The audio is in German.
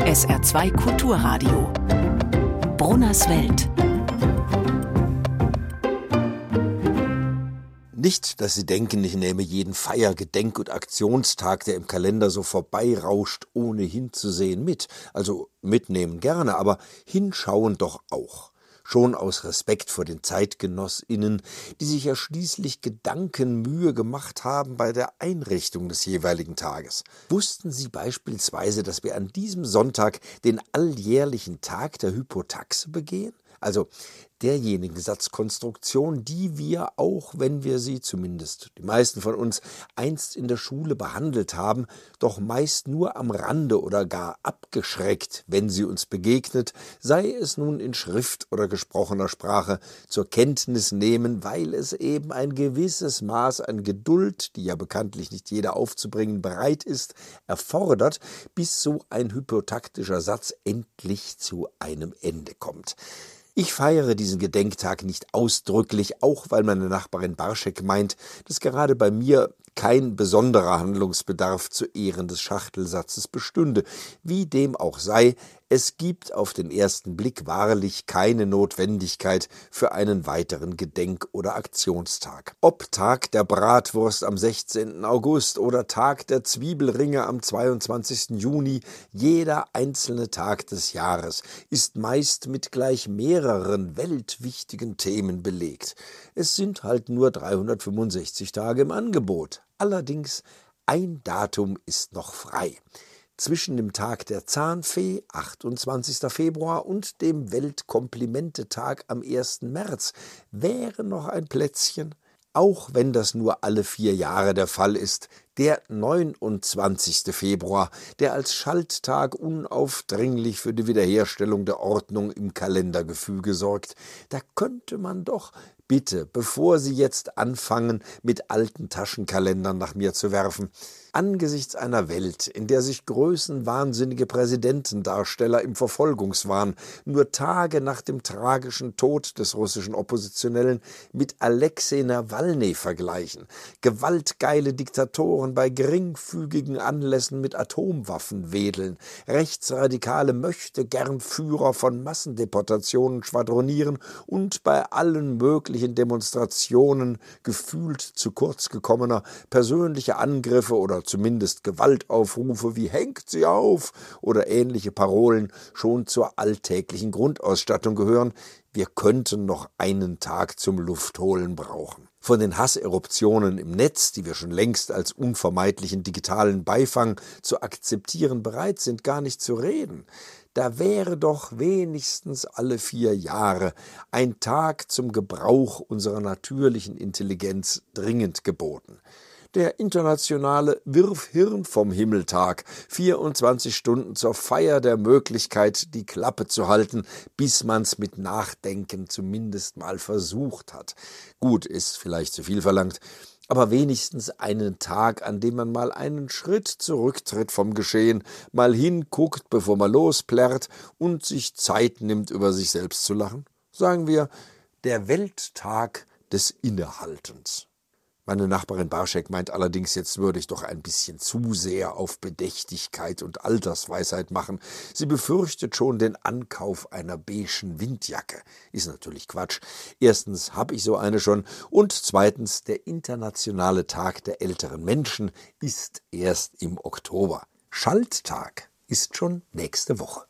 SR2 Kulturradio. Brunners Welt. Nicht, dass Sie denken, ich nehme jeden Feier-, Gedenk- und Aktionstag, der im Kalender so vorbeirauscht, ohne hinzusehen, mit. Also mitnehmen gerne, aber hinschauen doch auch schon aus Respekt vor den Zeitgenossinnen, die sich ja schließlich Gedanken Mühe gemacht haben bei der Einrichtung des jeweiligen Tages. Wussten Sie beispielsweise, dass wir an diesem Sonntag den alljährlichen Tag der Hypotaxe begehen? Also derjenigen Satzkonstruktion, die wir, auch wenn wir sie zumindest die meisten von uns einst in der Schule behandelt haben, doch meist nur am Rande oder gar abgeschreckt, wenn sie uns begegnet, sei es nun in Schrift oder gesprochener Sprache, zur Kenntnis nehmen, weil es eben ein gewisses Maß an Geduld, die ja bekanntlich nicht jeder aufzubringen bereit ist, erfordert, bis so ein hypotaktischer Satz endlich zu einem Ende kommt. Ich feiere diesen Gedenktag nicht ausdrücklich, auch weil meine Nachbarin Barschek meint, dass gerade bei mir kein besonderer Handlungsbedarf zu Ehren des Schachtelsatzes bestünde. Wie dem auch sei, es gibt auf den ersten Blick wahrlich keine Notwendigkeit für einen weiteren Gedenk- oder Aktionstag. Ob Tag der Bratwurst am 16. August oder Tag der Zwiebelringe am 22. Juni, jeder einzelne Tag des Jahres ist meist mit gleich mehreren weltwichtigen Themen belegt. Es sind halt nur 365 Tage im Angebot. Allerdings ein Datum ist noch frei. Zwischen dem Tag der Zahnfee, 28. Februar, und dem Weltkomplimentetag am 1. März wäre noch ein Plätzchen, auch wenn das nur alle vier Jahre der Fall ist, der 29. Februar, der als Schalttag unaufdringlich für die Wiederherstellung der Ordnung im Kalendergefüge sorgt, da könnte man doch Bitte, bevor Sie jetzt anfangen, mit alten Taschenkalendern nach mir zu werfen, angesichts einer Welt, in der sich größenwahnsinnige Präsidentendarsteller im Verfolgungswahn nur Tage nach dem tragischen Tod des russischen Oppositionellen mit Alexei Nawalny vergleichen, gewaltgeile Diktatoren bei geringfügigen Anlässen mit Atomwaffen wedeln, rechtsradikale Möchtegernführer von Massendeportationen schwadronieren und bei allen möglichen friedlichen Demonstrationen gefühlt zu kurz gekommener persönliche Angriffe oder zumindest Gewaltaufrufe wie Hängt sie auf oder ähnliche Parolen schon zur alltäglichen Grundausstattung gehören, wir könnten noch einen Tag zum Luftholen brauchen. Von den Hasseruptionen im Netz, die wir schon längst als unvermeidlichen digitalen Beifang zu akzeptieren bereit sind, gar nicht zu reden da wäre doch wenigstens alle vier Jahre ein Tag zum Gebrauch unserer natürlichen Intelligenz dringend geboten. Der internationale Wirfhirn vom Himmeltag, 24 Stunden zur Feier der Möglichkeit, die Klappe zu halten, bis man's mit Nachdenken zumindest mal versucht hat. Gut, ist vielleicht zu viel verlangt, aber wenigstens einen Tag, an dem man mal einen Schritt zurücktritt vom Geschehen, mal hinguckt, bevor man losplärrt und sich Zeit nimmt, über sich selbst zu lachen? Sagen wir, der Welttag des Innehaltens. Meine Nachbarin Barschek meint allerdings, jetzt würde ich doch ein bisschen zu sehr auf Bedächtigkeit und Altersweisheit machen. Sie befürchtet schon den Ankauf einer beigen Windjacke. Ist natürlich Quatsch. Erstens habe ich so eine schon und zweitens der internationale Tag der älteren Menschen ist erst im Oktober. Schalttag ist schon nächste Woche.